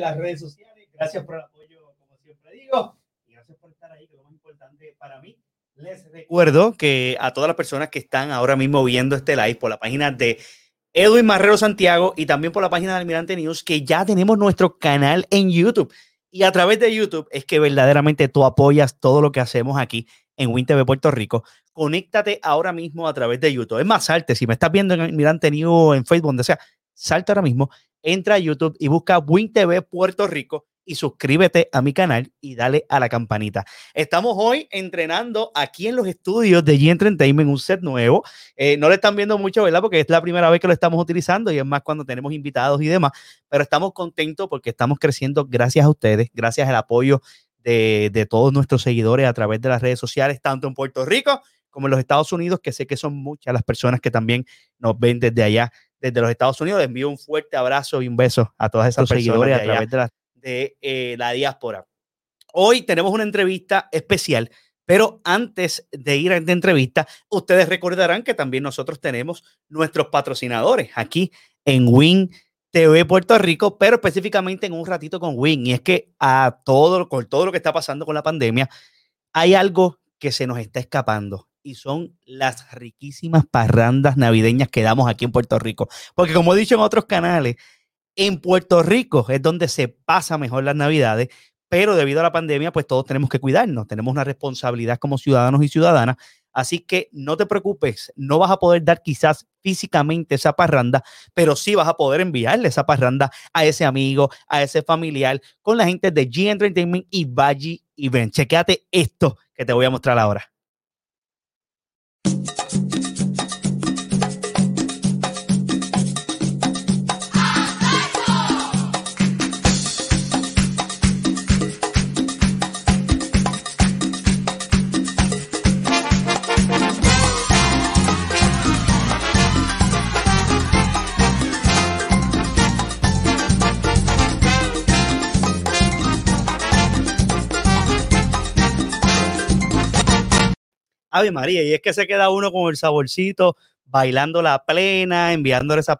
las redes sociales. Gracias por el apoyo, como siempre digo, y gracias por estar ahí, que es lo más importante para mí. Les recuerdo que a todas las personas que están ahora mismo viendo este live por la página de Edwin Marrero Santiago y también por la página de Almirante News, que ya tenemos nuestro canal en YouTube. Y a través de YouTube es que verdaderamente tú apoyas todo lo que hacemos aquí en WinTV Puerto Rico. Conéctate ahora mismo a través de YouTube. Es más, salte. Si me estás viendo en Almirante News, en Facebook, donde sea, salte ahora mismo, entra a YouTube y busca WinTV Puerto Rico y suscríbete a mi canal y dale a la campanita. Estamos hoy entrenando aquí en los estudios de G Entertainment, un set nuevo. Eh, no lo están viendo mucho, ¿verdad? Porque es la primera vez que lo estamos utilizando y es más cuando tenemos invitados y demás, pero estamos contentos porque estamos creciendo gracias a ustedes, gracias al apoyo de, de todos nuestros seguidores a través de las redes sociales, tanto en Puerto Rico como en los Estados Unidos, que sé que son muchas las personas que también nos ven desde allá, desde los Estados Unidos. Les envío un fuerte abrazo y un beso a todas esas seguidores a través de de eh, la diáspora. Hoy tenemos una entrevista especial, pero antes de ir a esta entrevista, ustedes recordarán que también nosotros tenemos nuestros patrocinadores aquí en Win TV Puerto Rico, pero específicamente en un ratito con Win. Y es que a todo, con todo lo que está pasando con la pandemia, hay algo que se nos está escapando y son las riquísimas parrandas navideñas que damos aquí en Puerto Rico. Porque como he dicho en otros canales, en Puerto Rico es donde se pasa mejor las navidades, pero debido a la pandemia, pues todos tenemos que cuidarnos, tenemos una responsabilidad como ciudadanos y ciudadanas. Así que no te preocupes, no vas a poder dar quizás físicamente esa parranda, pero sí vas a poder enviarle esa parranda a ese amigo, a ese familiar, con la gente de G Entertainment y Baji Event. Chequéate esto que te voy a mostrar ahora. Ave María, y es que se queda uno con el saborcito, bailando la plena, enviándole esa,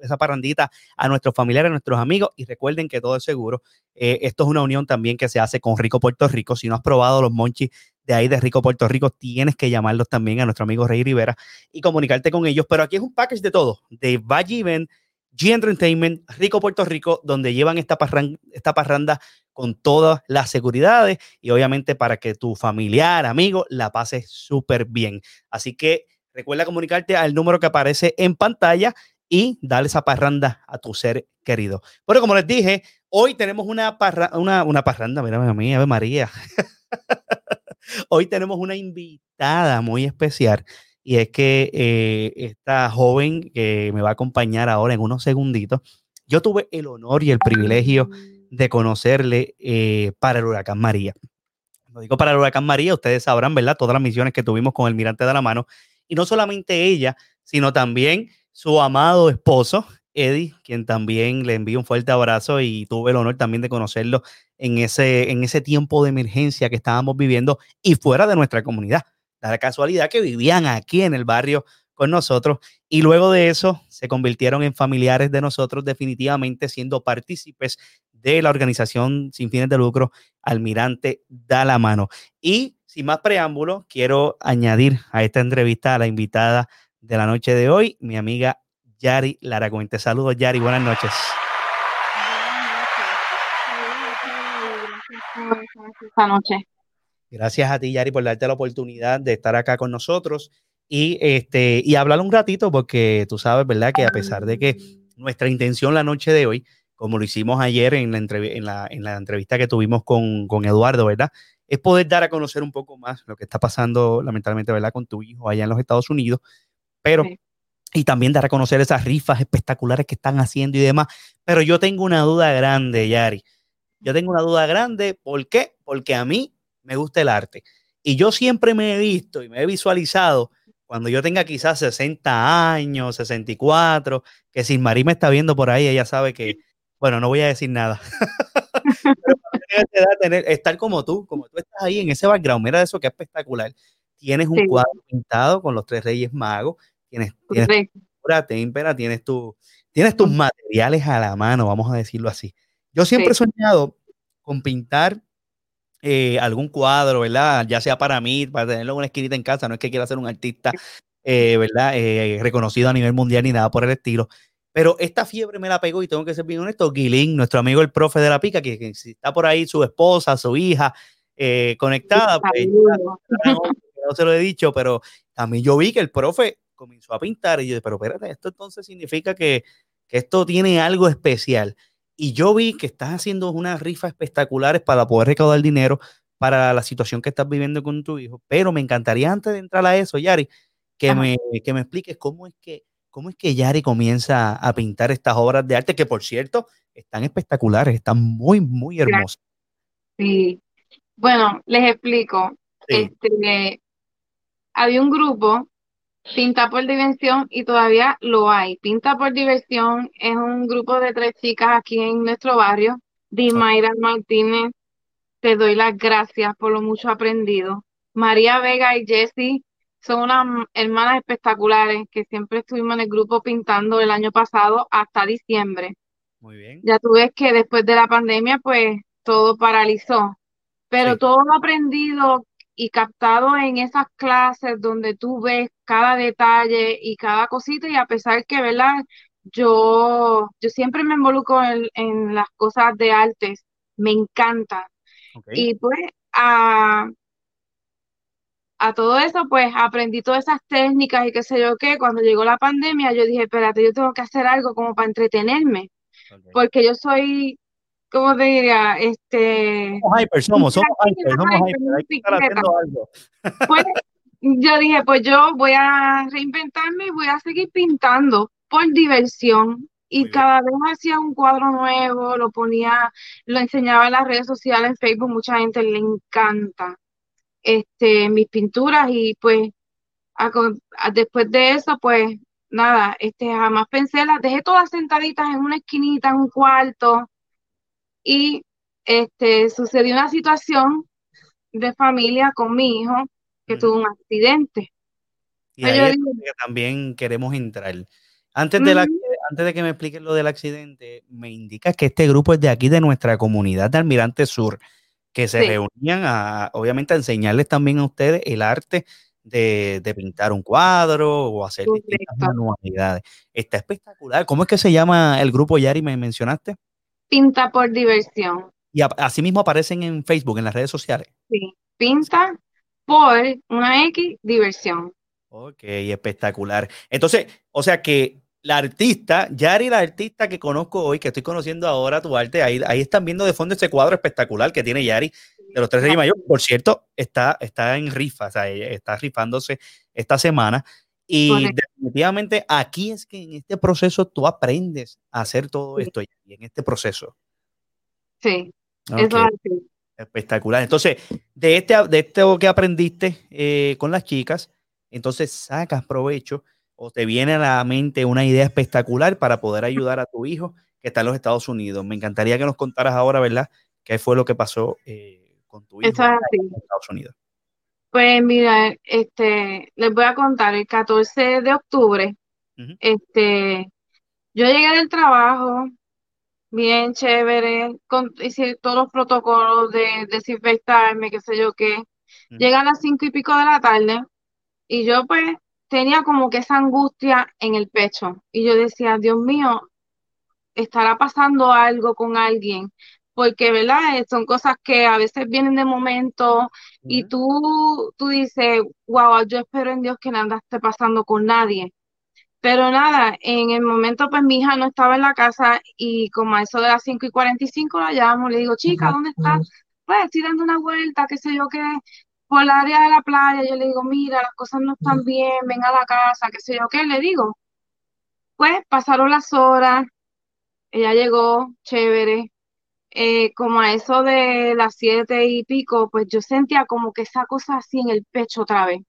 esa parrandita a nuestros familiares, a nuestros amigos. Y recuerden que todo es seguro. Eh, esto es una unión también que se hace con Rico Puerto Rico. Si no has probado los monchis de ahí de Rico Puerto Rico, tienes que llamarlos también a nuestro amigo Rey Rivera y comunicarte con ellos. Pero aquí es un package de todo, de Valle Event, G Entertainment, Rico Puerto Rico, donde llevan esta, parranda con todas las seguridades y obviamente para que tu familiar, amigo, la pase súper bien. Así que recuerda comunicarte al número que aparece en pantalla y darle esa parranda a tu ser querido. Bueno, como les dije, hoy tenemos una, una, una parranda, mira a mí, Ave María. hoy tenemos una invitada muy especial y es que eh, esta joven que me va a acompañar ahora en unos segunditos, yo tuve el honor y el privilegio de conocerle eh, para el huracán María. Lo digo para el huracán María, ustedes sabrán, ¿verdad? Todas las misiones que tuvimos con el Mirante de la Mano. Y no solamente ella, sino también su amado esposo, Eddie, quien también le envío un fuerte abrazo y tuve el honor también de conocerlo en ese, en ese tiempo de emergencia que estábamos viviendo y fuera de nuestra comunidad. La casualidad que vivían aquí en el barrio con nosotros y luego de eso se convirtieron en familiares de nosotros definitivamente siendo partícipes de la organización sin fines de lucro Almirante da la mano. Y sin más preámbulo, quiero añadir a esta entrevista a la invitada de la noche de hoy, mi amiga Yari Laracuente. Saludos, Yari, buenas noches. Esta noche. Gracias a ti, Yari, por darte la oportunidad de estar acá con nosotros y, este, y hablar un ratito, porque tú sabes, ¿verdad? Que a pesar de que nuestra intención la noche de hoy como lo hicimos ayer en la, en la, en la entrevista que tuvimos con, con, Eduardo, ¿verdad? Es poder dar a conocer un poco más lo que está pasando, lamentablemente, ¿verdad? Con tu hijo allá en los Estados Unidos, pero... Y también dar a conocer esas rifas espectaculares que están haciendo y demás. Pero yo tengo una duda grande, Yari. Yo tengo una duda grande. ¿Por qué? Porque a mí me gusta el arte. Y yo siempre me he visto y me he visualizado cuando yo tenga quizás 60 años, 64, que si Marí me está viendo por ahí, ella sabe que bueno, no voy a decir nada. Pero estar como tú, como tú estás ahí en ese background, mira eso que espectacular. Tienes un cuadro pintado con los tres reyes magos, tienes, tienes tu témpera, tienes tu, tienes tus materiales a la mano, vamos a decirlo así. Yo siempre he soñado con pintar eh, algún cuadro, ¿verdad? Ya sea para mí, para tenerlo en una esquinita en casa, no es que quiera ser un artista, eh, ¿verdad? Eh, reconocido a nivel mundial ni nada por el estilo. Pero esta fiebre me la pegó y tengo que ser bien honesto. Guilín, nuestro amigo el profe de la pica, que, que está por ahí su esposa, su hija, conectada, pues, no se lo he dicho, pero también yo vi que el profe comenzó a pintar y yo, pero espérate, esto entonces significa que, que esto tiene algo especial. Y yo vi que estás haciendo unas rifas espectaculares para poder recaudar dinero para la situación que estás viviendo con tu hijo. Pero me encantaría antes de entrar a eso, Yari, que, me, que me expliques cómo es que, cómo es que Yari comienza a pintar estas obras de arte, que por cierto, están espectaculares, están muy, muy hermosas. Sí. Bueno, les explico. Este, había un grupo Pinta por Diversión y todavía lo hay. Pinta por Diversión es un grupo de tres chicas aquí en nuestro barrio. Dimayra Martínez, te doy las gracias por lo mucho aprendido. María Vega y Jessie son unas hermanas espectaculares que siempre estuvimos en el grupo pintando el año pasado hasta diciembre. Muy bien. Ya tú ves que después de la pandemia, pues todo paralizó. Pero todo lo aprendido y captado en esas clases donde tú ves cada detalle y cada cosita y a pesar que, ¿verdad? Yo, yo siempre me involucro en, las cosas de artes, me encanta. Y pues a, a todo eso, pues aprendí todas esas técnicas y qué sé yo qué. Cuando llegó la pandemia, yo dije, espérate, yo tengo que hacer algo como para entretenerme, porque yo soy ¿cómo te diría? Este, somos hyper, somos, somos hyper, somos hyper, hay que estar haciendo algo. Pues, yo dije, pues yo voy a reinventarme y voy a seguir pintando por diversión. Y cada vez hacía un cuadro nuevo, lo ponía, lo enseñaba en las redes sociales, en Facebook, mucha gente le encanta este, mis pinturas y pues después de eso, pues nada, este, jamás pensé, las dejé todas sentaditas en una esquinita, en un cuarto, y este, sucedió una situación de familia con mi hijo que tuvo un accidente. Y ahí es que también queremos entrar. Antes, de la, antes de que me expliques lo del accidente, me indica que este grupo es de aquí, de nuestra comunidad de Almirante Sur, que se reunían a, obviamente, a enseñarles también a ustedes el arte de, pintar un cuadro o hacer distintas manualidades. Está espectacular. ¿Cómo es que se llama el grupo, Yari, me mencionaste? Pinta por diversión. Y así mismo aparecen en Facebook, en las redes sociales. Sí, pinta por una X diversión. Ok, espectacular. Entonces, o sea que la artista, Yari, la artista que conozco hoy, que estoy conociendo ahora tu arte, ahí, ahí están viendo de fondo ese cuadro espectacular que tiene Yari de los tres Reyes Mayor. Por cierto, está, está en rifa, o sea, está rifándose esta semana. Y definitivamente aquí es que en este proceso tú aprendes a hacer todo esto y en este proceso. Sí, eso es Espectacular. Entonces, de, este, de esto que aprendiste eh, con las chicas, entonces sacas provecho o te viene a la mente una idea espectacular para poder ayudar a tu hijo que está en los Estados Unidos. Me encantaría que nos contaras ahora, ¿verdad? ¿Qué fue lo que pasó eh, con tu hijo en los Estados Unidos? Pues mira, este, les voy a contar, el 14 de octubre, este, yo llegué del trabajo, bien chévere, con, hice todos los protocolos de desinfectarme, qué sé yo qué. Llega a las cinco y pico de la tarde y yo pues tenía como que esa angustia en el pecho y yo decía, Dios mío, estará pasando algo con alguien, porque, ¿verdad? Eh, son cosas que a veces vienen de momento y tú, tú dices, wow, yo espero en Dios que nada esté pasando con nadie. Pero nada, en el momento pues mi hija no estaba en la casa y como a eso de las 5 y 45 la llamo, le digo, chica, ¿dónde estás? Pues estoy dando una vuelta, qué sé yo, qué, por el área de la playa. Yo le digo, mira, las cosas no están bien, ven a la casa, qué sé yo, qué, le digo. Pues pasaron las horas, ella llegó, chévere, eh, como a eso de las siete y pico, pues yo sentía como que esa cosa así en el pecho otra vez.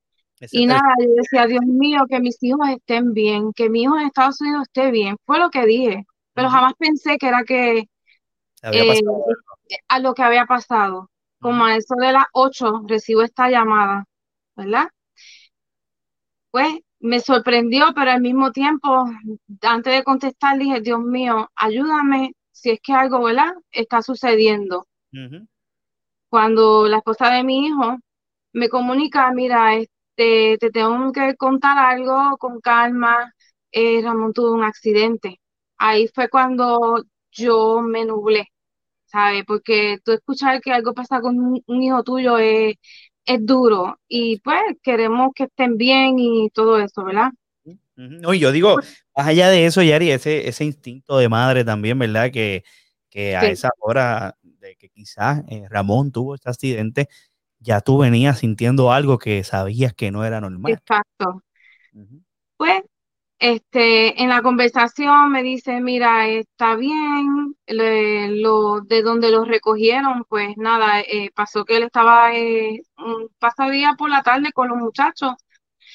y nada, yo decía, Dios mío, que mis hijos estén bien, que mi hijo en Estados Unidos esté bien. Fue lo que dije, pero jamás pensé que era que eh, a lo que había pasado. Como a eso de las ocho recibo esta llamada, ¿verdad? Pues me sorprendió, pero al mismo tiempo, antes de contestar, dije, Dios mío, ayúdame si es que algo, ¿verdad? Está sucediendo. Cuando la esposa de mi hijo me comunica, mira, este, te tengo que contar algo con calma, eh, Ramón tuvo un accidente. Ahí fue cuando yo me nublé, ¿sabes? Porque tú escuchar que algo pasa con un, hijo tuyo es, es duro y pues queremos que estén bien y todo eso, ¿verdad? No, y yo digo, más allá de eso, Yari, ese, ese instinto de madre también, ¿verdad? Que, que a esa hora de que quizás eh, Ramón tuvo este accidente, ya tú venías sintiendo algo que sabías que no era normal. Exacto. Pues este, en la conversación me dice, mira, está bien, lo, de donde lo recogieron, pues nada, eh, pasó que él estaba eh, un pasadía por la tarde con los muchachos.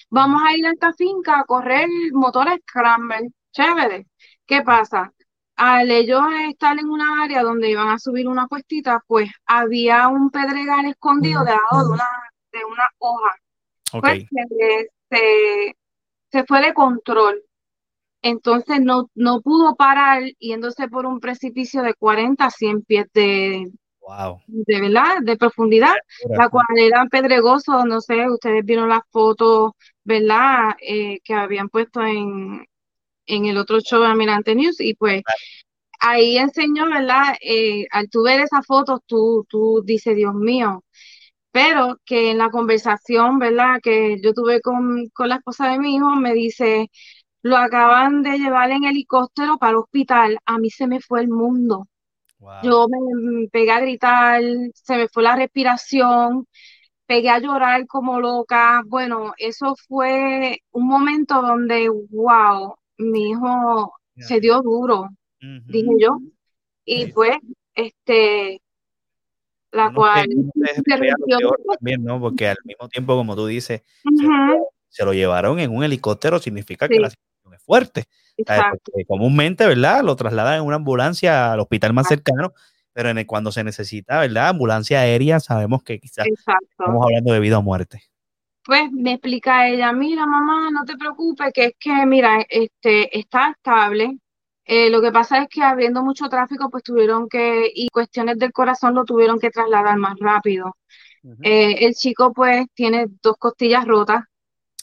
Vamos a ir a esta finca a correr motores Scramble, chévere. ¿Qué pasa? Al ellos estar en una área donde iban a subir una cuestita, pues había un pedregal escondido debajo de una, de una hoja. Pues, se, se fue de control. Entonces no, no pudo parar yéndose por un precipicio de 40 a 100 pies de, de, ¿verdad? de profundidad, la cual era pedregoso, no sé, ustedes vieron las fotos, ¿verdad? Eh, que habían puesto en, en el otro show de Almirante News y pues ahí enseñó, ¿verdad? Eh, al tú ver esas fotos, tú, tú dices, Dios mío, pero que en la conversación, ¿verdad? Que yo tuve con, con la esposa de mi hijo, me dice, lo acaban de llevar en helicóptero para el hospital, a mí se me fue el mundo. Yo me, pegué a gritar, se me fue la respiración, pegué a llorar como loca. Bueno, eso fue un momento donde, wow, mi hijo se dio duro, dije yo. Y pues, este, la cual... también, ¿no? Porque al mismo tiempo, como tú dices, se, lo llevaron en un helicóptero, significa que la situación es fuerte. Comúnmente, ¿verdad? Lo trasladan en una ambulancia al hospital más cercano, pero en cuando se necesita, ¿verdad? Ambulancia aérea, sabemos que quizás estamos hablando de vida o muerte. Pues me explica ella, mira mamá, no te preocupes, que es que, mira, este, está estable, eh, lo que pasa es que habiendo mucho tráfico, pues tuvieron que, y cuestiones del corazón lo tuvieron que trasladar más rápido. Eh, el chico pues tiene dos costillas rotas,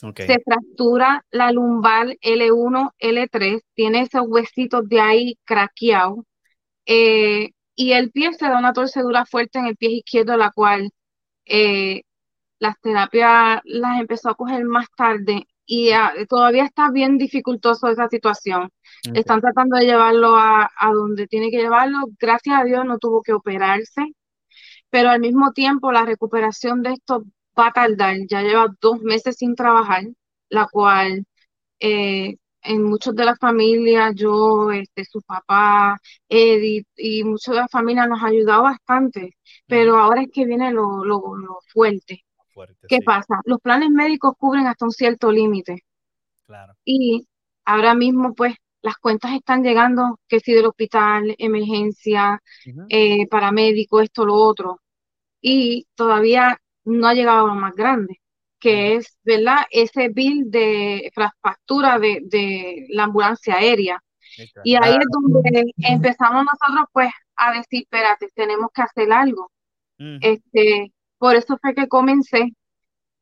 se fractura la lumbar L1, L3, tiene esos huesitos de ahí craqueados, eh, y el pie se da una torcedura fuerte en el pie izquierdo, la cual las terapias las empezó a coger más tarde y todavía está bien dificultoso esa situación. Están tratando de llevarlo a, donde tiene que llevarlo. Gracias a Dios no tuvo que operarse, pero al mismo tiempo la recuperación de esto va a tardar. Ya lleva dos meses sin trabajar, la cual eh, en muchas de las familias, yo, este, su papá, Edith y muchas de las familias nos ha ayudado bastante, pero ahora es que viene lo, lo fuerte ¿Qué pasa? Los planes médicos cubren hasta un cierto límite. Claro. Y ahora mismo, pues, las cuentas están llegando, que si del hospital, emergencia, eh, paramédico, esto, lo otro. Y todavía no ha llegado a lo más grande, que es, ¿verdad? Ese bill de factura de, de la ambulancia aérea. Y ahí es donde empezamos nosotros, pues, a decir, espérate, tenemos que hacer algo. Este, por eso fue que comencé,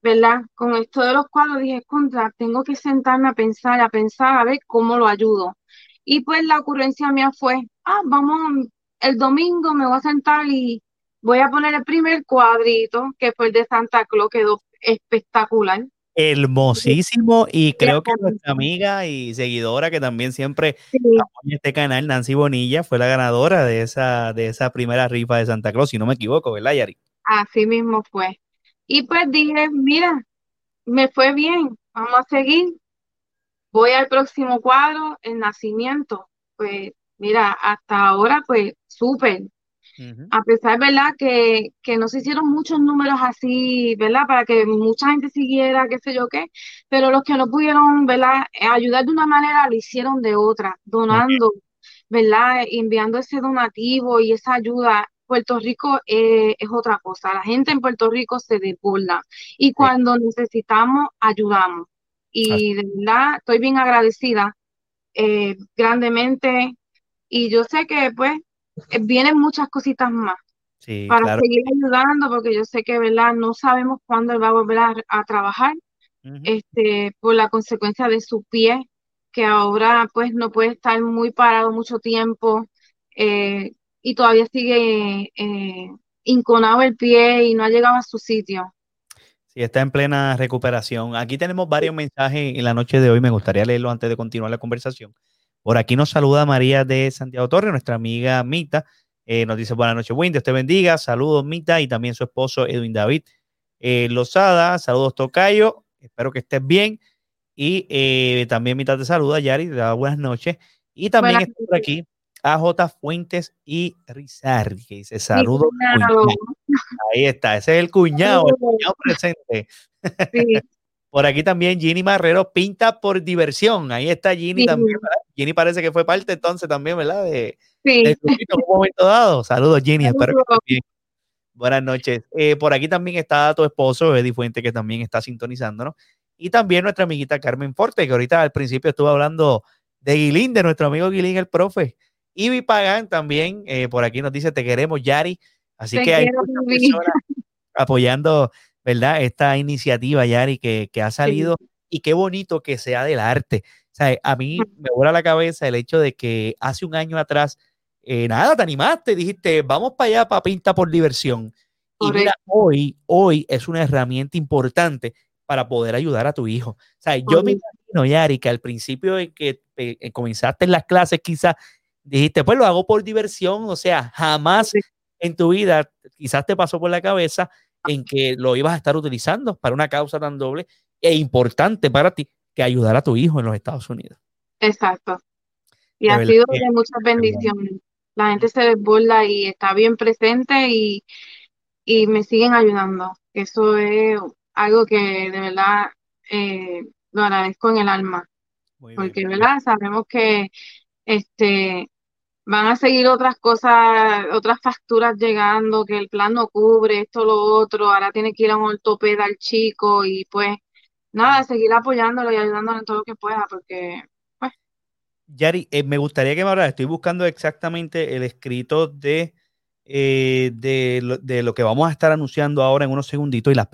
¿verdad? Con esto de los cuadros dije, contra, tengo que sentarme a pensar, a pensar, a ver cómo lo ayudo. Y pues la ocurrencia mía fue, ah, vamos, el domingo me voy a sentar y voy a poner el primer cuadrito, que fue el de Santa Claus, quedó espectacular. Hermosísimo y creo que nuestra amiga y seguidora que también siempre apoya este canal, Nancy Bonilla, fue la ganadora de esa, de esa primera rifa de Santa Claus, si no me equivoco, ¿verdad, Yari? Así mismo fue. Y pues dije, mira, me fue bien, vamos a seguir. Voy al próximo cuadro, el nacimiento. Pues mira, hasta ahora, pues súper. A pesar, ¿verdad? Que, que no se hicieron muchos números así, ¿verdad? Para que mucha gente siguiera, qué sé yo qué, pero los que no pudieron, ¿verdad? Ayudar de una manera, lo hicieron de otra, donando, ¿verdad? Enviando ese donativo y esa ayuda Puerto Rico eh, es otra cosa. La gente en Puerto Rico se desborda y cuando necesitamos, ayudamos. y de verdad estoy bien agradecida eh, grandemente y yo sé que pues vienen muchas cositas más para seguir ayudando porque yo sé que verdad no sabemos cuándo él va a volver a, trabajar este por la consecuencia de su pie que ahora pues no puede estar muy parado mucho tiempo eh, y todavía sigue eh, inconado el pie y no ha llegado a su sitio. Sí, está en plena recuperación. Aquí tenemos varios mensajes en la noche de hoy. Me gustaría leerlo antes de continuar la conversación. Por aquí nos saluda María de Santiago Torres, nuestra amiga Mita. Eh, nos dice buenas noches, Wendy, Dios te bendiga. Saludos, Mita, y también su esposo Edwin David eh, Lozada. Saludos, Tocayo. Espero que estés bien. Y eh, también Mita te saluda, Yari, te da buenas noches. Y también está por aquí AJ Fuentes y Rizardi, que dice saludos. Ahí está, ese es el cuñado, el cuñado presente. Por aquí también Ginny Marrero pinta por diversión. Ahí está Ginny también, ¿verdad? Ginny parece que fue parte entonces también, ¿verdad? De, sí. en un momento dado. Saludos, Ginny. Espero que bien. Buenas noches. Eh, por aquí también está tu esposo, Eddie Fuente, que también está sintonizándonos. Y también nuestra amiguita Carmen Forte, que ahorita al principio estuvo hablando de Guilín, de nuestro amigo Guilín, el profe. Ivy Pagan también, eh, por aquí nos dice, te queremos, Yari. Así que hay muchas personas apoyando, ¿verdad? Esta iniciativa, Yari, que, que ha salido y qué bonito que sea del arte. O sea, a mí me vuela la cabeza el hecho de que hace un año atrás, eh, nada, te animaste, dijiste, vamos para allá para pinta por diversión. Y mira, hoy, hoy es una herramienta importante para poder ayudar a tu hijo. O sea, yo me imagino, Yari, que al principio en que eh, comenzaste las clases, quizás dijiste, pues lo hago por diversión, o sea, jamás en tu vida quizás te pasó por la cabeza en que lo ibas a estar utilizando para una causa tan doble e importante para ti que ayudar a tu hijo en los Estados Unidos. Exacto. Y ha sido de muchas bendiciones. La gente se desborda y está bien presente y, me siguen ayudando. Eso es algo que de verdad eh, lo agradezco en el alma. porque, ¿verdad? Sabemos que este van a seguir otras cosas, otras facturas llegando, que el plan no cubre, esto, lo otro, ahora tiene que ir a un ortopeda al chico y pues nada, seguir apoyándolo y ayudándolo en todo lo que pueda, porque pues. Yari, eh, me gustaría que me hablara, estoy buscando exactamente el escrito de, eh, de, lo, de, lo, que vamos a estar anunciando ahora en unos segunditos y las,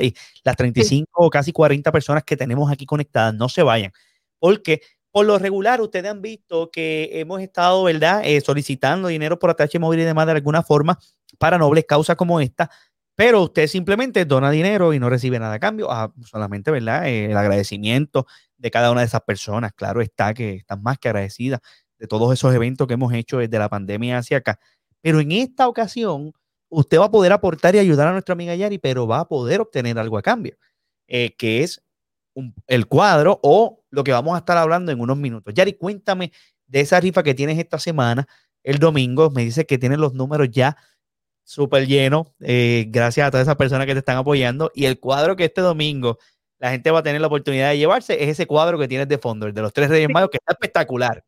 las 35 o casi 40 personas que tenemos aquí conectadas, no se vayan, porque por lo regular, ustedes han visto que hemos estado, ¿verdad?, eh, solicitando dinero por ATH móvil y demás de alguna forma para nobles causas como esta, pero usted simplemente dona dinero y no recibe nada a cambio, ah, solamente, ¿verdad?, eh, el agradecimiento de cada una de esas personas. Claro está que están más que agradecidas de todos esos eventos que hemos hecho desde la pandemia hacia acá. Pero en esta ocasión, usted va a poder aportar y ayudar a nuestra amiga Yari, pero va a poder obtener algo a cambio, eh, que es el cuadro o lo que vamos a estar hablando en unos minutos. Yari, cuéntame de esa rifa que tienes esta semana, el domingo. Me dice que tienes los números ya súper llenos, eh, gracias a todas esas personas que te están apoyando. Y el cuadro que este domingo la gente va a tener la oportunidad de llevarse es ese cuadro que tienes de fondo, el de los tres Reyes Magos, que está espectacular.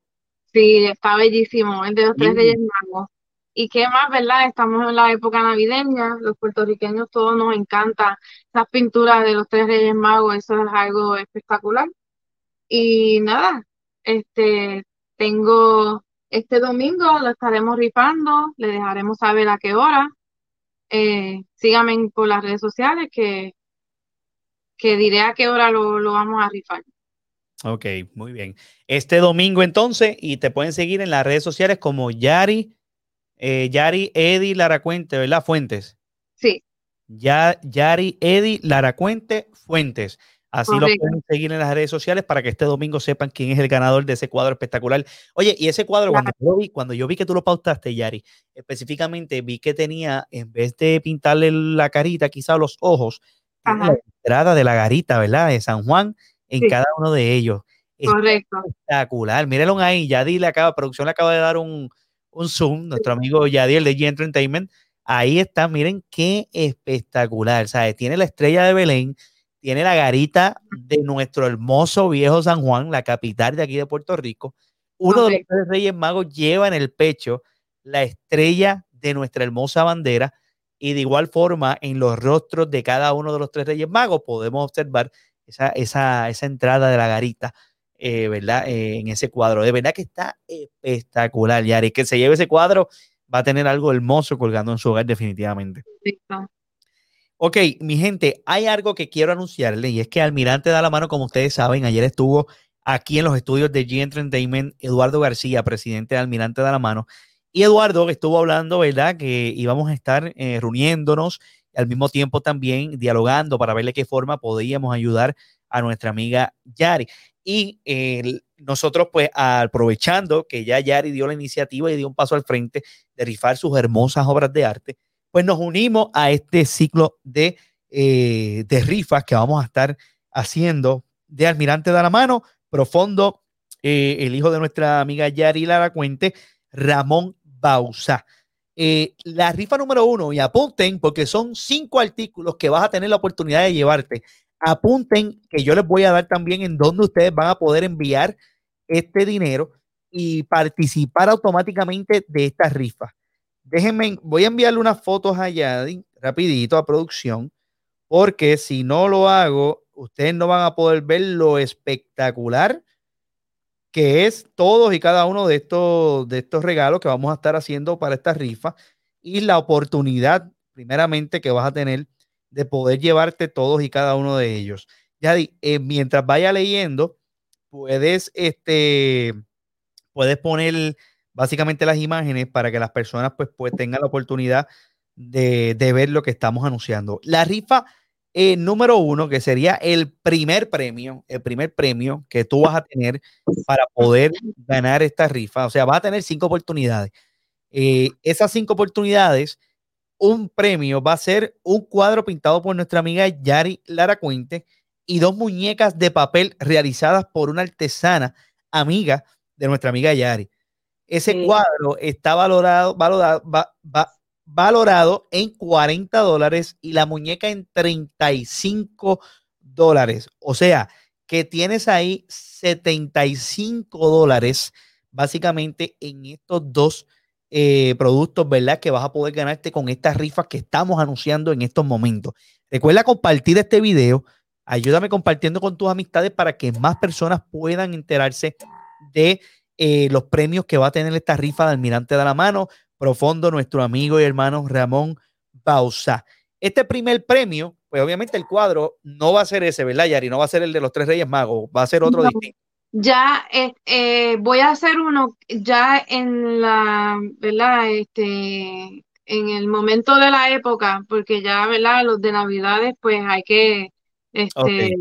Sí, está bellísimo, el de los tres Reyes Magos. Y qué más, ¿verdad? Estamos en la época navideña, los puertorriqueños todos nos encanta esas pinturas de los tres Reyes Magos, eso es algo espectacular. Y nada, este tengo este domingo lo estaremos rifando, le dejaremos saber a qué hora. Eh, síganme por las redes sociales que, que diré a qué hora lo, lo vamos a rifar. Ok, muy bien. Este domingo entonces, y te pueden seguir en las redes sociales como Yari eh, Yari Edi Laracuente, ¿verdad? Fuentes. Sí. Ya, Yari Edi Laracuente Fuentes. Así lo pueden seguir en las redes sociales para que este domingo sepan quién es el ganador de ese cuadro espectacular. Oye, y ese cuadro, cuando, yo vi, cuando yo vi que tú lo paustaste, Yari, específicamente vi que tenía, en vez de pintarle la carita, quizá los ojos, la entrada de la garita, ¿verdad? De San Juan en cada uno de ellos. Correcto. Espectacular. Mírenlo ahí, ya di le acaba, producción le acaba de dar un, un zoom, nuestro amigo Yadiel de G Entertainment. Ahí está, miren qué espectacular. ¿sabes? Tiene la estrella de Belén, tiene la garita de nuestro hermoso viejo San Juan, la capital de aquí de Puerto Rico. Uno de los tres reyes magos lleva en el pecho la estrella de nuestra hermosa bandera y de igual forma en los rostros de cada uno de los tres reyes magos podemos observar esa, esa, esa entrada de la garita, eh, ¿verdad? Eh, en ese cuadro. De verdad que está espectacular, Yari. Que se lleve ese cuadro va a tener algo hermoso colgando en su hogar definitivamente. Ok, mi gente, hay algo que quiero anunciarle y es que Almirante da la mano, como ustedes saben, ayer estuvo aquí en los estudios de G Entertainment Eduardo García, presidente de Almirante da la mano. Y Eduardo estuvo hablando, ¿verdad? Que íbamos a estar eh, reuniéndonos al mismo tiempo también dialogando para ver de qué forma podíamos ayudar a nuestra amiga Yari. Y nosotros, pues, aprovechando que ya Yari dio la iniciativa y dio un paso al frente de rifar sus hermosas obras de arte, pues nos unimos a este ciclo de, eh, de rifas que vamos a estar haciendo de Almirante de la Mano, Profundo, eh, el hijo de nuestra amiga Yari Lara Cuente, Ramón Bausa. Eh, la rifa número uno, y apunten, porque son cinco artículos que vas a tener la oportunidad de llevarte. Apunten que yo les voy a dar también en dónde ustedes van a poder enviar este dinero y participar automáticamente de esta rifa. Déjenme, voy a enviarle unas fotos allá rapidito a producción, porque si no lo hago, ustedes no van a poder ver lo espectacular que es todos y cada uno de estos, de estos regalos que vamos a estar haciendo para esta rifa y la oportunidad, primeramente, que vas a tener de poder llevarte todos y cada uno de ellos. Ya eh, mientras vaya leyendo, puedes, este, puedes poner básicamente las imágenes para que las personas pues, pues tengan la oportunidad de, de ver lo que estamos anunciando. La rifa eh, número uno, que sería el primer premio, el primer premio que tú vas a tener para poder ganar esta rifa. O sea, vas a tener cinco oportunidades. Eh, esas cinco oportunidades, un premio va a ser un cuadro pintado por nuestra amiga Yari Lara Cuente y dos muñecas de papel realizadas por una artesana amiga de nuestra amiga Yari. Ese cuadro está valorado, valorado va, va, valorado en 40 dólares y la muñeca en 35 dólares. O sea, que tienes ahí 75 dólares básicamente en estos dos eh, productos, ¿verdad? Que vas a poder ganarte con estas rifas que estamos anunciando en estos momentos. Recuerda compartir este video. Ayúdame compartiendo con tus amistades para que más personas puedan enterarse de eh, los premios que va a tener esta rifa de Almirante de la Mano profundo nuestro amigo y hermano Ramón Bausa. Este primer premio, pues obviamente el cuadro no va a ser ese, ¿verdad, Yari? No va a ser el de los tres Reyes Magos, va a ser otro distinto. Ya eh, eh, voy a hacer uno ya en la, ¿verdad? Este, en el momento de la época, porque ya, ¿verdad? Los de Navidades, pues hay que, este,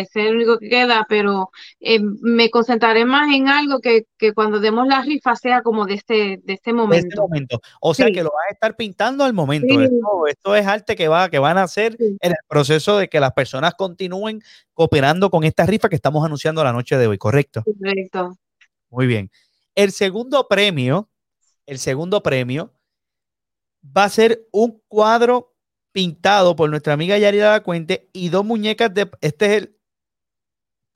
es el único que queda, pero eh, me concentraré más en algo que, cuando demos la rifa sea como de este, de este momento. momento. O sea que lo vas a estar pintando al momento. Esto, es arte que, va, que van a hacer en el proceso de que las personas continúen cooperando con esta rifa que estamos anunciando la noche de hoy, ¿correcto? Correcto. Muy bien. El segundo premio, el segundo premio va a ser un cuadro pintado por nuestra amiga Yarida La Cuente y dos muñecas de, este es el,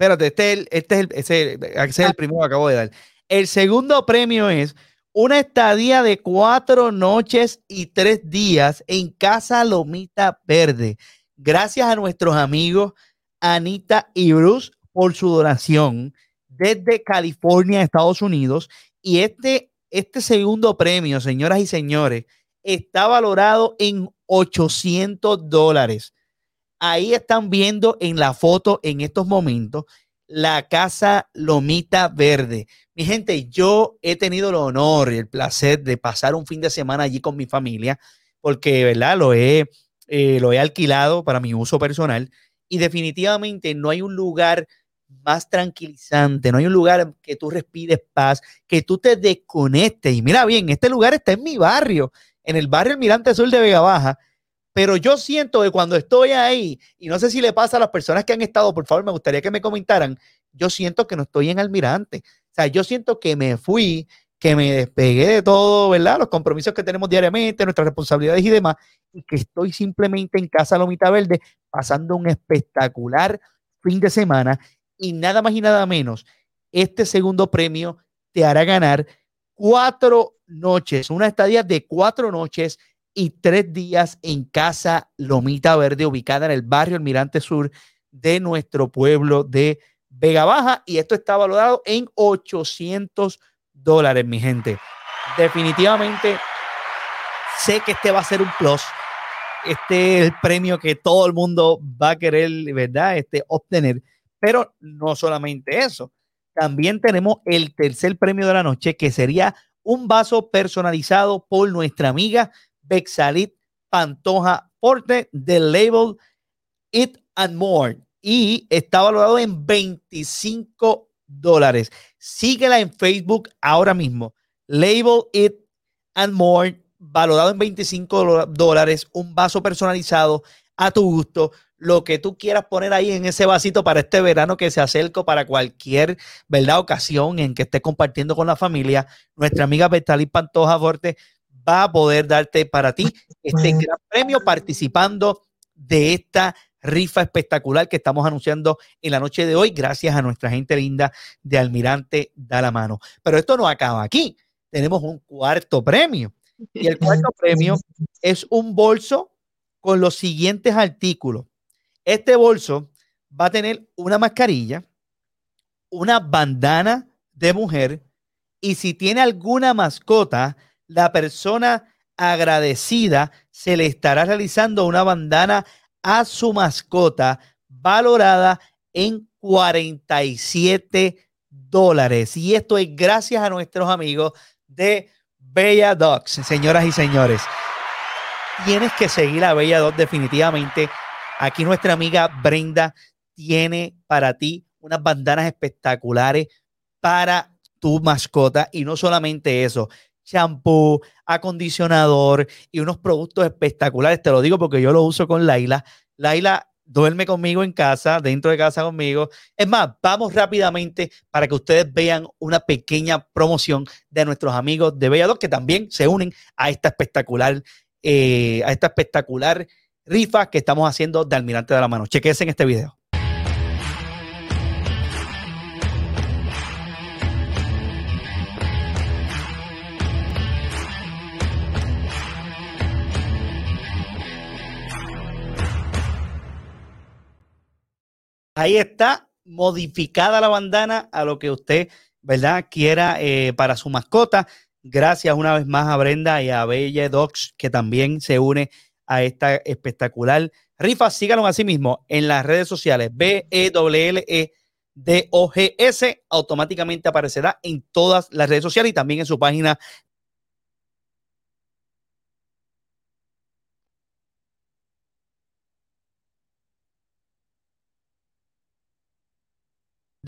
Espérate, este es el, este es el, ese, es el primero que acabo de dar. El segundo premio es una estadía de cuatro noches y tres días en Casa Lomita Verde. Gracias a nuestros amigos Anita y Bruce por su donación desde California, Estados Unidos. Y este, este segundo premio, señoras y señores, está valorado en 800 dólares. Ahí están viendo en la foto en estos momentos la casa Lomita Verde. Mi gente, yo he tenido el honor y el placer de pasar un fin de semana allí con mi familia, porque, ¿verdad? Lo he, eh, lo he alquilado para mi uso personal y definitivamente no hay un lugar más tranquilizante, no hay un lugar que tú respires paz, que tú te desconectes. Y mira bien, este lugar está en mi barrio, en el barrio Almirante Sur de Vega Baja, pero yo siento que cuando estoy ahí, y no sé si le pasa a las personas que han estado, por favor, me gustaría que me comentaran, yo siento que no estoy en Almirante. O sea, yo siento que me fui, que me despegué de todo, ¿verdad? Los compromisos que tenemos diariamente, nuestras responsabilidades y demás, y que estoy simplemente en Casa Lomita Verde pasando un espectacular fin de semana y nada más y nada menos, este segundo premio te hará ganar cuatro noches, una estadía de cuatro noches y tres días en Casa Lomita Verde, ubicada en el barrio Almirante Sur de nuestro pueblo de Vega Baja y esto está valorado en 800 dólares, mi gente. Definitivamente sé que este va a ser un plus. Este es el premio que todo el mundo va a querer, ¿verdad? Este, obtener. Pero no solamente eso. También tenemos el tercer premio de la noche, que sería un vaso personalizado por nuestra amiga Bexalit Pantoja Porte del label It and More. Y está valorado en 25 dólares. Síguela en Facebook ahora mismo. Label It and More, valorado en 25 dólares. Un vaso personalizado a tu gusto lo que tú quieras poner ahí en ese vasito para este verano que se acerca para cualquier verdad ocasión en que estés compartiendo con la familia. Nuestra amiga Betali Pantoja Forte va a poder darte para ti este gran premio participando de esta rifa espectacular que estamos anunciando en la noche de hoy, gracias a nuestra gente linda de Almirante da la mano. Pero esto no acaba aquí. Tenemos un cuarto premio. Y el cuarto premio es un bolso con los siguientes artículos. Este bolso va a tener una mascarilla, una bandana de mujer y si tiene alguna mascota, la persona agradecida se le estará realizando una bandana a su mascota valorada en 47 dólares. Y esto es gracias a nuestros amigos de Bella Dogs, señoras y señores. Tienes que seguir a Bella Dogs definitivamente Aquí nuestra amiga Brenda tiene para ti unas bandanas espectaculares para tu mascota y no solamente eso, champú, acondicionador y unos productos espectaculares. Te lo digo porque yo lo uso con Laila. Laila duerme conmigo en casa, dentro de casa conmigo. Es más, vamos rápidamente para que ustedes vean una pequeña promoción de nuestros amigos de Bellador que también se unen a esta espectacular, eh, a esta espectacular rifa que estamos haciendo de Almirante de la Mano. Chequense en este video. Ahí está modificada la bandana a lo que usted, ¿verdad? Quiera eh, para su mascota. Gracias una vez más a Brenda y a Belle Docs, que también se une a esta espectacular rifa. Síganos así mismo en las redes sociales B-E-W-L-E-D-O-G-S. Automáticamente aparecerá en todas las redes sociales y también en su página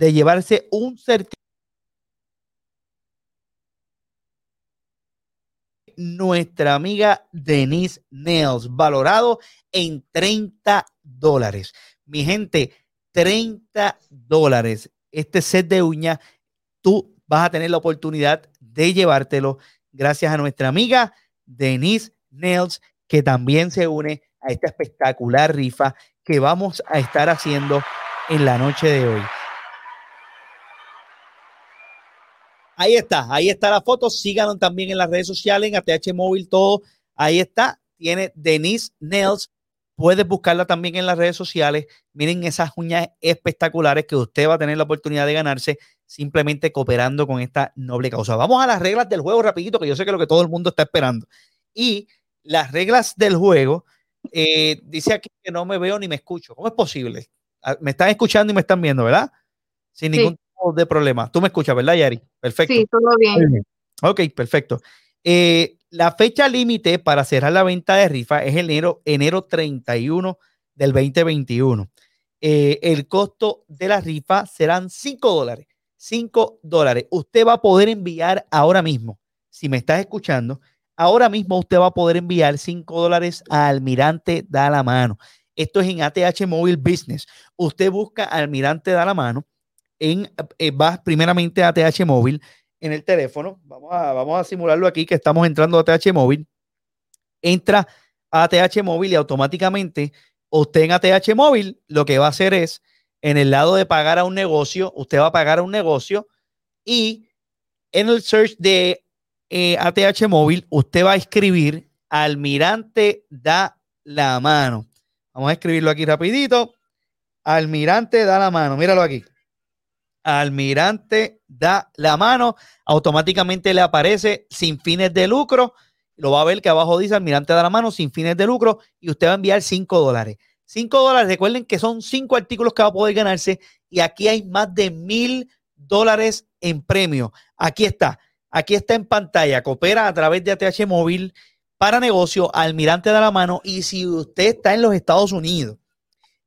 de llevarse un certificado nuestra amiga Denise Nails, valorado en 30 dólares. Mi gente, 30 dólares. Este set de uñas, tú vas a tener la oportunidad de llevártelo gracias a nuestra amiga Denise Nails, que también se une a esta espectacular rifa que vamos a estar haciendo en la noche de hoy. Ahí está, ahí está la foto. Síganos también en las redes sociales, en ATH Móvil, todo. Ahí está. Tiene Denise Nails. Puedes buscarla también en las redes sociales. Miren esas uñas espectaculares que usted va a tener la oportunidad de ganarse simplemente cooperando con esta noble causa. Vamos a las reglas del juego rapidito, que yo sé que es lo que todo el mundo está esperando. Y las reglas del juego, eh, dice aquí que no me veo ni me escucho. ¿Cómo es posible? Ah, me están escuchando y me están viendo, ¿verdad? Sin ningún de problema. Tú me escuchas, ¿verdad, Yari? Perfecto. Sí, todo bien. Ok, perfecto. Eh, la fecha límite para cerrar la venta de rifa es enero, enero 31 del 2021. Eh, el costo de la rifa serán 5 dólares. 5 dólares. Usted va a poder enviar ahora mismo, si me estás escuchando, ahora mismo usted va a poder enviar 5 dólares a Almirante Da la Mano. Esto es en ATH Mobile Business. Usted busca Almirante Da la Mano en, eh, vas primeramente a TH Móvil en el teléfono. Vamos a, vamos a simularlo aquí que estamos entrando a TH Móvil. Entra a TH Móvil y automáticamente usted en ATH Móvil lo que va a hacer es en el lado de pagar a un negocio, usted va a pagar a un negocio y en el search de eh, ATH Móvil usted va a escribir Almirante da la mano. Vamos a escribirlo aquí rapidito. Almirante da la mano, míralo aquí. Almirante da la mano, automáticamente le aparece sin fines de lucro. Lo va a ver que abajo dice Almirante da la mano sin fines de lucro y usted va a enviar 5 dólares. 5 dólares, recuerden que son 5 artículos que va a poder ganarse y aquí hay más de mil dólares en premio. Aquí está, aquí está en pantalla. Coopera a través de ATH Móvil para negocio, Almirante da la mano. Y si usted está en los Estados Unidos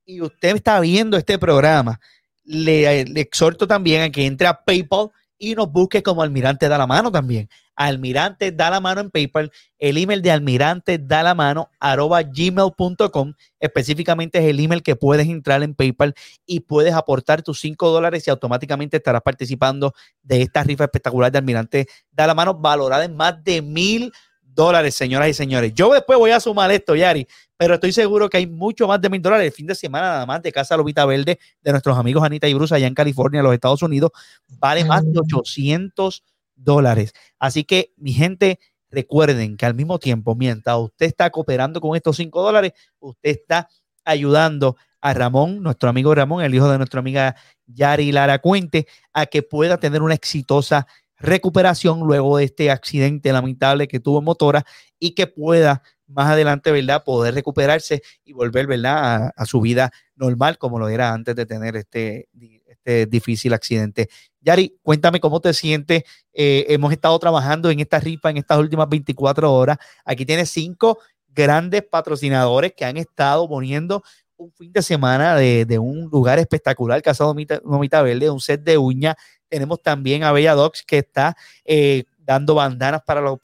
y usted está viendo este programa, le, exhorto también a que entre a PayPal y nos busque como Almirante da la mano también. Almirante da la mano en PayPal, el email de Almirante da la mano arroba gmail.com, específicamente es el email que puedes entrar en PayPal y puedes aportar tus 5 dólares y automáticamente estarás participando de esta rifa espectacular de Almirante da la mano valorada en más de mil dólares, señoras y señores. Yo después voy a sumar esto, Yari, pero estoy seguro que hay mucho más de mil dólares el fin de semana nada más de Casa Lobita Verde de nuestros amigos Anita y Bruce allá en California, los Estados Unidos, vale más de 800 mm. dólares. Así que, mi gente, recuerden que al mismo tiempo, mientras usted está cooperando con estos 5 dólares, usted está ayudando a Ramón, nuestro amigo Ramón, el hijo de nuestra amiga Yari Lara Cuente, a que pueda tener una exitosa recuperación luego de este accidente lamentable que tuvo motora y que pueda más adelante, ¿verdad? Poder recuperarse y volver, ¿verdad? A, su vida normal como lo era antes de tener este, este difícil accidente. Yari, cuéntame cómo te sientes. Eh, hemos estado trabajando en esta rifa en estas últimas 24 horas. Aquí tienes cinco grandes patrocinadores que han estado poniendo un fin de semana de, un lugar espectacular, Casado Nomita Verde, un set de uñas tenemos también a Bella Dogs que está eh, dando bandanas para, lo,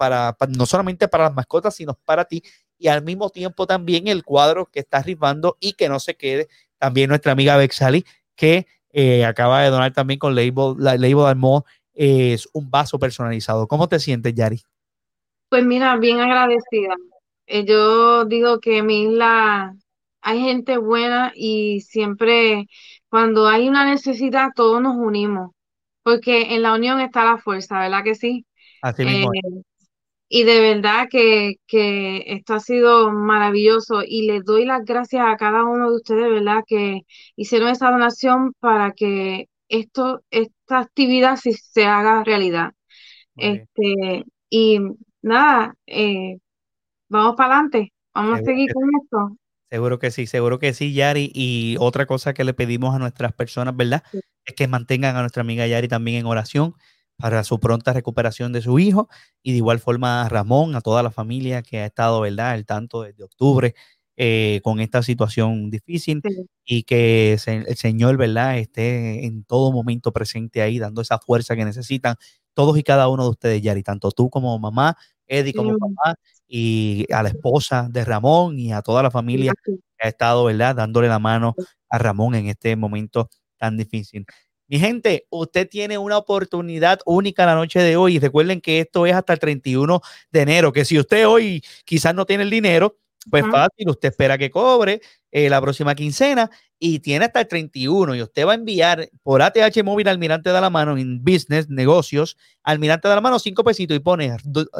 no solamente para las mascotas, sino para ti. Y al mismo tiempo también el cuadro que está arribando y que no se quede. También nuestra amiga Bexali, que eh, acaba de donar también con Label, la, Label Almo, es un vaso personalizado. ¿Cómo te sientes, Yari? Pues mira, bien agradecida. Eh, yo digo que mi isla hay gente buena y siempre cuando hay una necesidad todos nos unimos porque en la unión está la fuerza, ¿verdad que sí? Así mismo. Eh, y de verdad que, que esto ha sido maravilloso y les doy las gracias a cada uno de ustedes, ¿verdad? Que hicieron esa donación para que esto, esta actividad sí se haga realidad. este, y nada, eh, vamos para adelante, vamos a seguir con esto. Seguro que sí, seguro que sí, Yari. Y otra cosa que le pedimos a nuestras personas, ¿verdad? Es que mantengan a nuestra amiga Yari también en oración para su pronta recuperación de su hijo y de igual forma a Ramón, a toda la familia que ha estado, ¿verdad?, al tanto desde octubre eh, con esta situación difícil y que el Señor, ¿verdad?, esté en todo momento presente ahí, dando esa fuerza que necesitan todos y cada uno de ustedes, Yari, tanto tú como mamá, Eddie como papá, y a la esposa de Ramón y a toda la familia que ha estado, ¿verdad?, dándole la mano a Ramón en este momento tan difícil. Mi gente, usted tiene una oportunidad única la noche de hoy. Recuerden que esto es hasta el 31 de enero, que si usted hoy quizás no tiene el dinero, pues fácil, usted espera que cobre eh, la próxima quincena y tiene hasta el 31 y usted va a enviar por ATH Móvil Almirante de la Mano en Business, Negocios, Almirante de la Mano, cinco pesitos y pone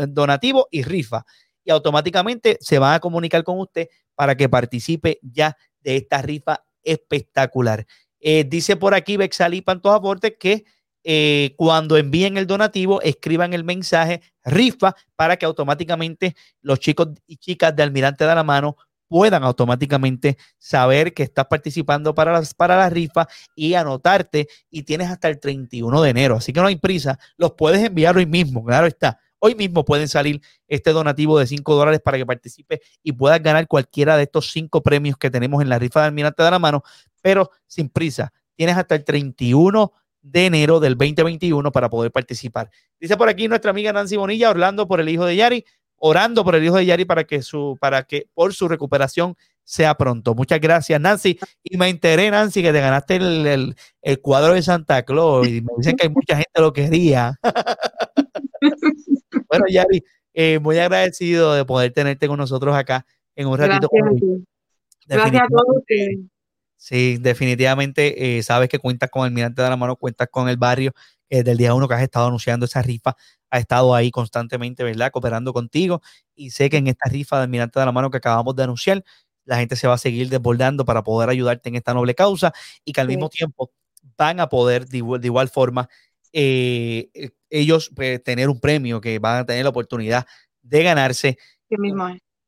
donativo y rifa y automáticamente se van a comunicar con usted para que participe ya de esta rifa espectacular. Eh, dice por aquí Bexali Pantos Aportes que eh, cuando envíen el donativo, escriban el mensaje rifa para que automáticamente los chicos y chicas de Almirante de la Mano puedan automáticamente saber que estás participando para, las, para la rifa y anotarte y tienes hasta el 31 de enero. Así que no hay prisa, los puedes enviar hoy mismo, claro está. Hoy mismo pueden salir este donativo de 5 dólares para que participe y puedas ganar cualquiera de estos cinco premios que tenemos en la rifa de Almirante de la Mano, pero sin prisa. Tienes hasta el 31 de enero del 2021 para poder participar. Dice por aquí nuestra amiga Nancy Bonilla, Orlando por el hijo de Yari, orando por el hijo de Yari para que su, para que por su recuperación sea pronto. Muchas gracias, Nancy. Y me enteré, Nancy, que te ganaste el, el cuadro de Santa Claus y me dicen que hay mucha gente lo quería. Bueno, Yari, eh, muy agradecido de poder tenerte con nosotros acá en un ratito. Gracias, a todos Sí, definitivamente eh, sabes que cuentas con el Mirante de la Mano, cuentas con el barrio, desde el día uno que has estado anunciando esa rifa, ha estado ahí constantemente, ¿verdad? Cooperando contigo. Y sé que en esta rifa del Mirante de la Mano que acabamos de anunciar, la gente se va a seguir desbordando para poder ayudarte en esta noble causa y que al mismo tiempo van a poder de igual, forma eh, eh, ellos pues, tener un premio que van a tener la oportunidad de ganarse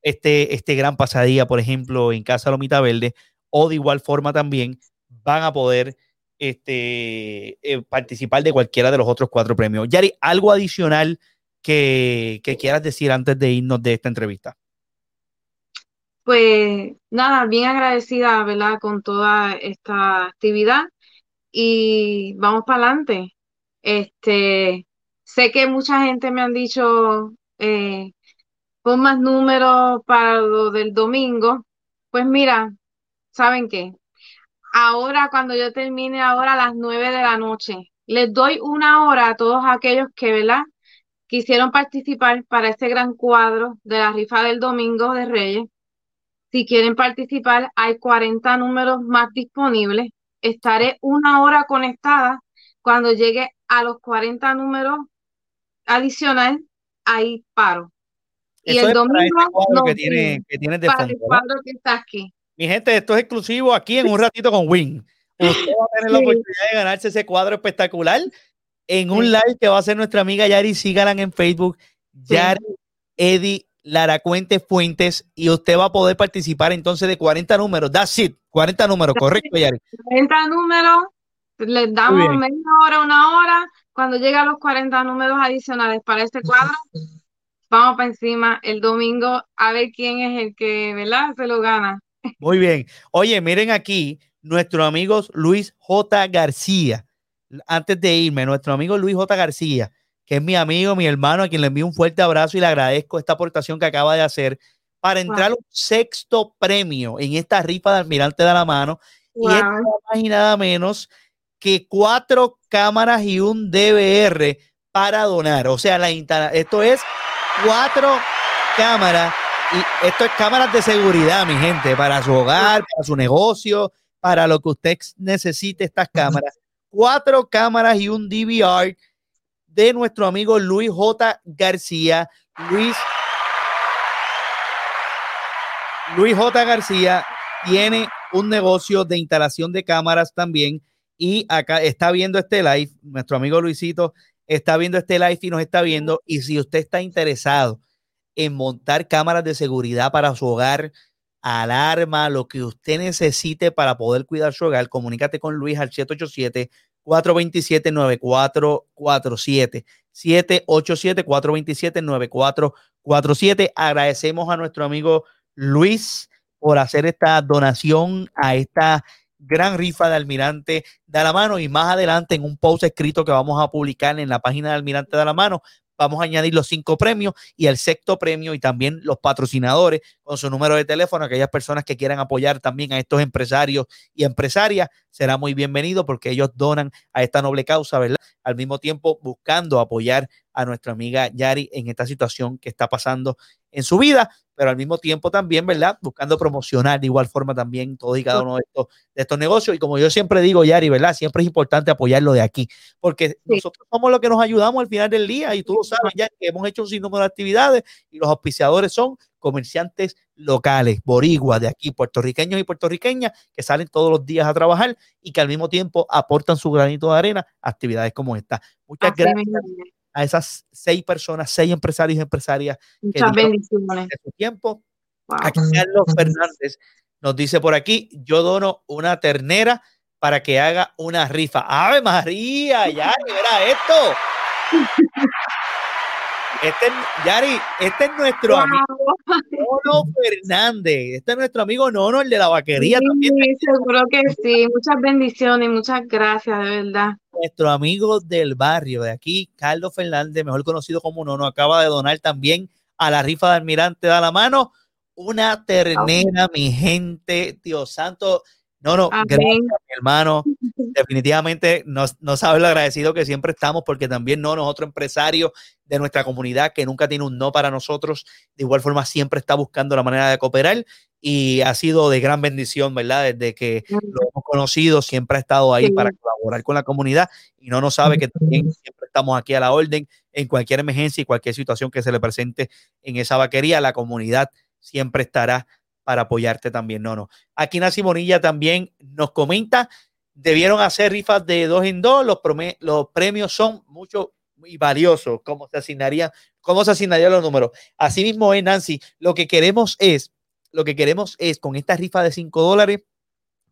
Este, este gran pasadía, por ejemplo, en Casa Lomita Verde, o de igual forma también van a poder este, eh, participar de cualquiera de los otros cuatro premios. Yari, ¿algo adicional que, que quieras decir antes de irnos de esta entrevista? Pues nada, bien agradecida, ¿verdad? Con toda esta actividad y vamos para adelante. Este, sé que mucha gente me han dicho, eh, pon más números para lo del domingo. Pues mira, ¿saben qué? Ahora, cuando yo termine ahora a las nueve de la noche, les doy una hora a todos aquellos que, ¿verdad? Quisieron participar para este gran cuadro de la rifa del domingo de Reyes. Si quieren participar, hay 40 números más disponibles. Estaré una hora conectada. Cuando llegue a los 40 números adicionales, ahí paro. y el domingo no, que tiene, que tiene de para el cuadro que está aquí. Mi gente, esto es exclusivo aquí en un ratito con Win. Usted va a tener la oportunidad de ganarse ese cuadro espectacular en un live que va a hacer nuestra amiga Yari. Síganla en Facebook. Yari Eddie Laracuente Fuentes y usted va a poder participar entonces de 40 números. That's it, 40 números, correcto, Yari. 40 números, les damos media hora, una hora. Cuando llega a los 40 números adicionales para este cuadro, vamos para encima el domingo a ver quién es el que, ¿verdad? Se lo gana. Muy bien. Oye, miren aquí, nuestro amigo Luis J. García. Antes de irme, nuestro amigo Luis J. García que es mi amigo, mi hermano, a quien le envío un fuerte abrazo y le agradezco esta aportación que acaba de hacer para entrar a un sexto premio en esta rifa de Almirante de la Mano. Y es nada más y nada menos que cuatro cámaras y un DVR para donar. O sea, la esto es cuatro cámaras y esto es cámaras de seguridad, mi gente, para su hogar, para su negocio, para lo que usted necesite estas cámaras. Cuatro cámaras y un DVR de nuestro amigo Luis J. García. Luis, Luis J. García tiene un negocio de instalación de cámaras también y acá está viendo este live. Nuestro amigo Luisito está viendo este live y nos está viendo. Y si usted está interesado en montar cámaras de seguridad para su hogar, alarma, lo que usted necesite para poder cuidar su hogar, comunícate con Luis al 787 427-9447. 787-427-9447. Agradecemos a nuestro amigo Luis por hacer esta donación a esta gran rifa de Almirante de la Mano y más adelante en un post escrito que vamos a publicar en la página de Almirante de la Mano vamos a añadir los cinco premios y el sexto premio y también los patrocinadores con su número de teléfono, aquellas personas que quieran apoyar también a estos empresarios y empresarias, será muy bienvenido porque ellos donan a esta noble causa, ¿verdad? Al mismo tiempo buscando apoyar a nuestra amiga Yari en esta situación que está pasando en su vida, pero al mismo tiempo también, ¿verdad? Buscando promocionar de igual forma también todos y cada uno de estos, de estos negocios. Y como yo siempre digo, Yari, ¿verdad? Siempre es importante apoyarlo de aquí, porque nosotros somos los que nos ayudamos al final del día y tú lo sabes ya que hemos hecho un sinnúmero de actividades y los auspiciadores son comerciantes locales, boriguas de aquí, puertorriqueños y puertorriqueñas, que salen todos los días a trabajar y que al mismo tiempo aportan su granito de arena a actividades como esta. Muchas gracias a esas seis personas, seis empresarios y empresarias Muchas que bendiciones. de su tiempo. Aquí Carlos Fernández nos dice por aquí, yo dono una ternera para que haga una rifa. ¡Ave María! ¡Ya era esto! Este, Yari, este es nuestro amigo Nono Fernández. Este es nuestro amigo Nono, el de la vaquería sí, también. Seguro que sí. Muchas bendiciones, muchas gracias, de verdad. Nuestro amigo del barrio de aquí, Carlos Fernández, mejor conocido como Nono, acaba de donar también a la rifa de Almirante da la mano una ternera, mi gente, Dios santo. No, no, gracias, mi hermano. Definitivamente no, no sabes lo agradecido que siempre estamos, porque también no, nosotros empresarios de nuestra comunidad que nunca tiene un no para nosotros, de igual forma siempre está buscando la manera de cooperar y ha sido de gran bendición, ¿verdad? Desde que lo hemos conocido, siempre ha estado ahí para colaborar con la comunidad y no nos sabe que también siempre estamos aquí a la orden en cualquier emergencia y cualquier situación que se le presente en esa vaquería, la comunidad siempre estará para apoyarte también. No, no. Aquí Nancy Bonilla también nos comenta, debieron hacer rifas de dos en dos, los, premios son mucho y valiosos, ¿cómo se asignarían? ¿Cómo se asignarían los números? Así mismo es, Nancy, lo que queremos es, lo que queremos es con esta rifa de 5 dólares,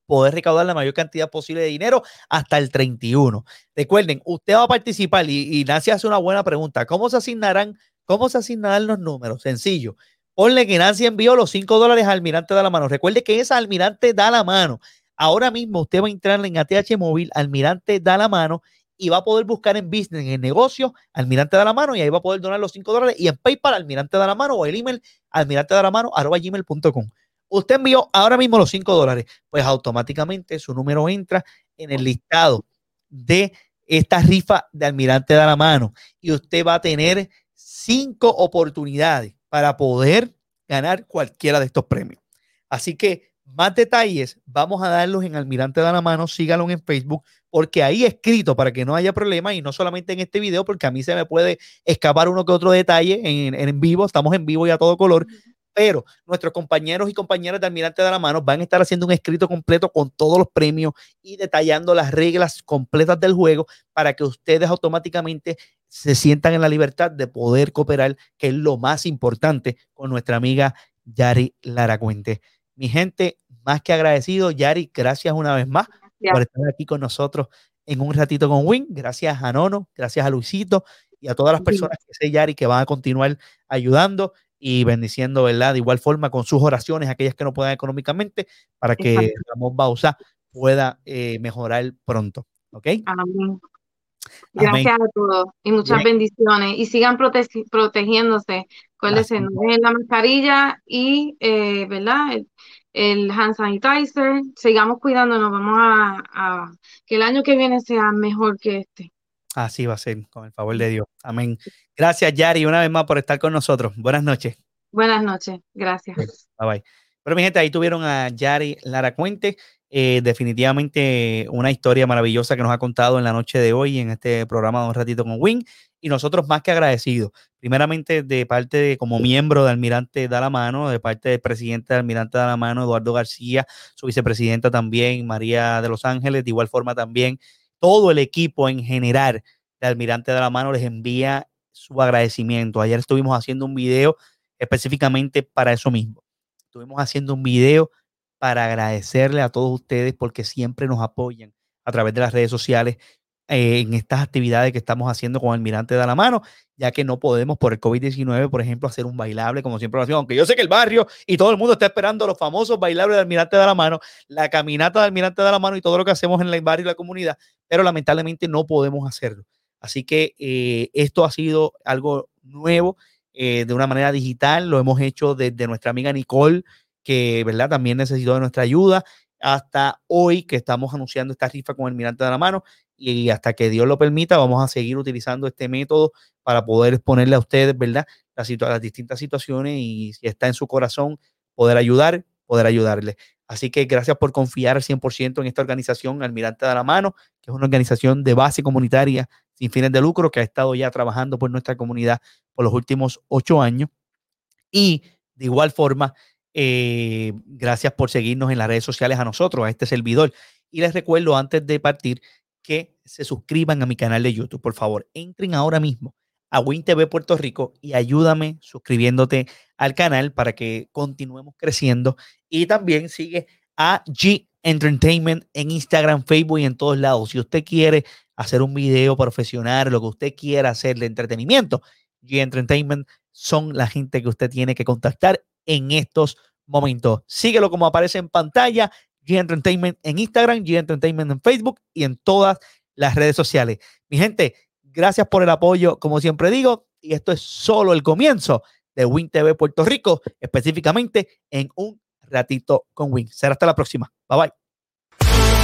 poder recaudar la mayor cantidad posible de dinero hasta el 31. Recuerden, usted va a participar y, y Nancy hace una buena pregunta. ¿Cómo se asignarán, cómo se asignarán los números? Sencillo. Ponle que Nancy envió los 5 dólares al almirante da la mano. Recuerde que esa almirante da la mano. Ahora mismo usted va a entrar en ATH móvil, almirante da la mano y va a poder buscar en business, en el negocio, almirante da la mano y ahí va a poder donar los 5 dólares y en PayPal, almirante da la mano o el email, almirante da la mano, arroba gmail.com. Usted envió ahora mismo los 5 dólares, pues automáticamente su número entra en el listado de esta rifa de almirante da la mano y usted va a tener cinco oportunidades para poder ganar cualquiera de estos premios. Así que más detalles vamos a darlos en Almirante da la mano, síganlo en Facebook, porque ahí escrito para que no haya problema y no solamente en este video, porque a mí se me puede escapar uno que otro detalle en, en vivo, estamos en vivo y a todo color, pero nuestros compañeros y compañeras de Almirante de la Mano van a estar haciendo un escrito completo con todos los premios y detallando las reglas completas del juego para que ustedes automáticamente se sientan en la libertad de poder cooperar, que es lo más importante con nuestra amiga Yari Laracuente. Mi gente, más que agradecido, Yari, gracias una vez más por estar aquí con nosotros en un ratito con Win. Gracias a Nono, gracias a Luisito y a todas las personas que sé, Yari, que van a continuar ayudando y bendiciendo, ¿verdad? De igual forma con sus oraciones, aquellas que no puedan económicamente, para que Ramón Bausa pueda eh, mejorar pronto. ¿Ok? Amén. Gracias a todos y muchas bendiciones. Y sigan protegiéndose. Acuérdense, no la mascarilla y, eh, ¿verdad? El, el, hand sanitizer. Sigamos cuidándonos. Vamos a, a que el año que viene sea mejor que este. Así va a ser, con el favor de Dios. Amén. Gracias, Yari, una vez más por estar con nosotros. Buenas noches. Buenas noches, gracias. Bye bye. Pero mi gente, ahí tuvieron a Yari Lara Cuente. Eh, definitivamente una historia maravillosa que nos ha contado en la noche de hoy en este programa de Un Ratito con Win. Y nosotros más que agradecidos. Primeramente, de parte de, como miembro de Almirante Da la Mano, de parte del presidente de Almirante Da la Mano, Eduardo García, su vicepresidenta también, María de Los Ángeles, de igual forma también todo el equipo en general de Almirante de la Mano les envía su agradecimiento. Ayer estuvimos haciendo un video específicamente para eso mismo. Estuvimos haciendo un video para agradecerle a todos ustedes porque siempre nos apoyan a través de las redes sociales eh, en estas actividades que estamos haciendo con Almirante de la Mano, ya que no podemos por el COVID-19, por ejemplo, hacer un bailable como siempre lo hacemos, aunque yo sé que el barrio y todo el mundo está esperando los famosos bailables de Almirante de la Mano, la caminata de Almirante de la Mano y todo lo que hacemos en el barrio y la comunidad, pero lamentablemente no podemos hacerlo. Así que eh, esto ha sido algo nuevo eh, de una manera digital, lo hemos hecho desde nuestra amiga Nicole, que ¿verdad? también necesitó de nuestra ayuda, hasta hoy que estamos anunciando esta rifa con Almirante de la Mano y hasta que Dios lo permita, vamos a seguir utilizando este método para poder exponerle a ustedes, ¿verdad? Las, las distintas situaciones y si está en su corazón, poder ayudar, poder ayudarle. Así que gracias por confiar al 100% en esta organización Almirante de la Mano, que es una organización de base comunitaria sin fines de lucro que ha estado ya trabajando por nuestra comunidad por los últimos ocho años. Y de igual forma, eh, gracias por seguirnos en las redes sociales a nosotros, a este servidor. Y les recuerdo antes de partir que se suscriban a mi canal de YouTube. Por favor, entren ahora mismo a WinTV Puerto Rico y ayúdame suscribiéndote al canal para que continuemos creciendo. Y también sigue a G Entertainment en Instagram, Facebook y en todos lados. Si usted quiere hacer un video profesional, lo que usted quiera hacer de entretenimiento, G Entertainment son la gente que usted tiene que contactar en estos momentos. Síguelo como aparece en pantalla, G Entertainment en Instagram, G Entertainment en Facebook y en todas las redes sociales. Mi gente, Gracias por el apoyo, como siempre digo, y esto es solo el comienzo de Win TV Puerto Rico, específicamente en un ratito con Win. Será hasta la próxima. Bye bye.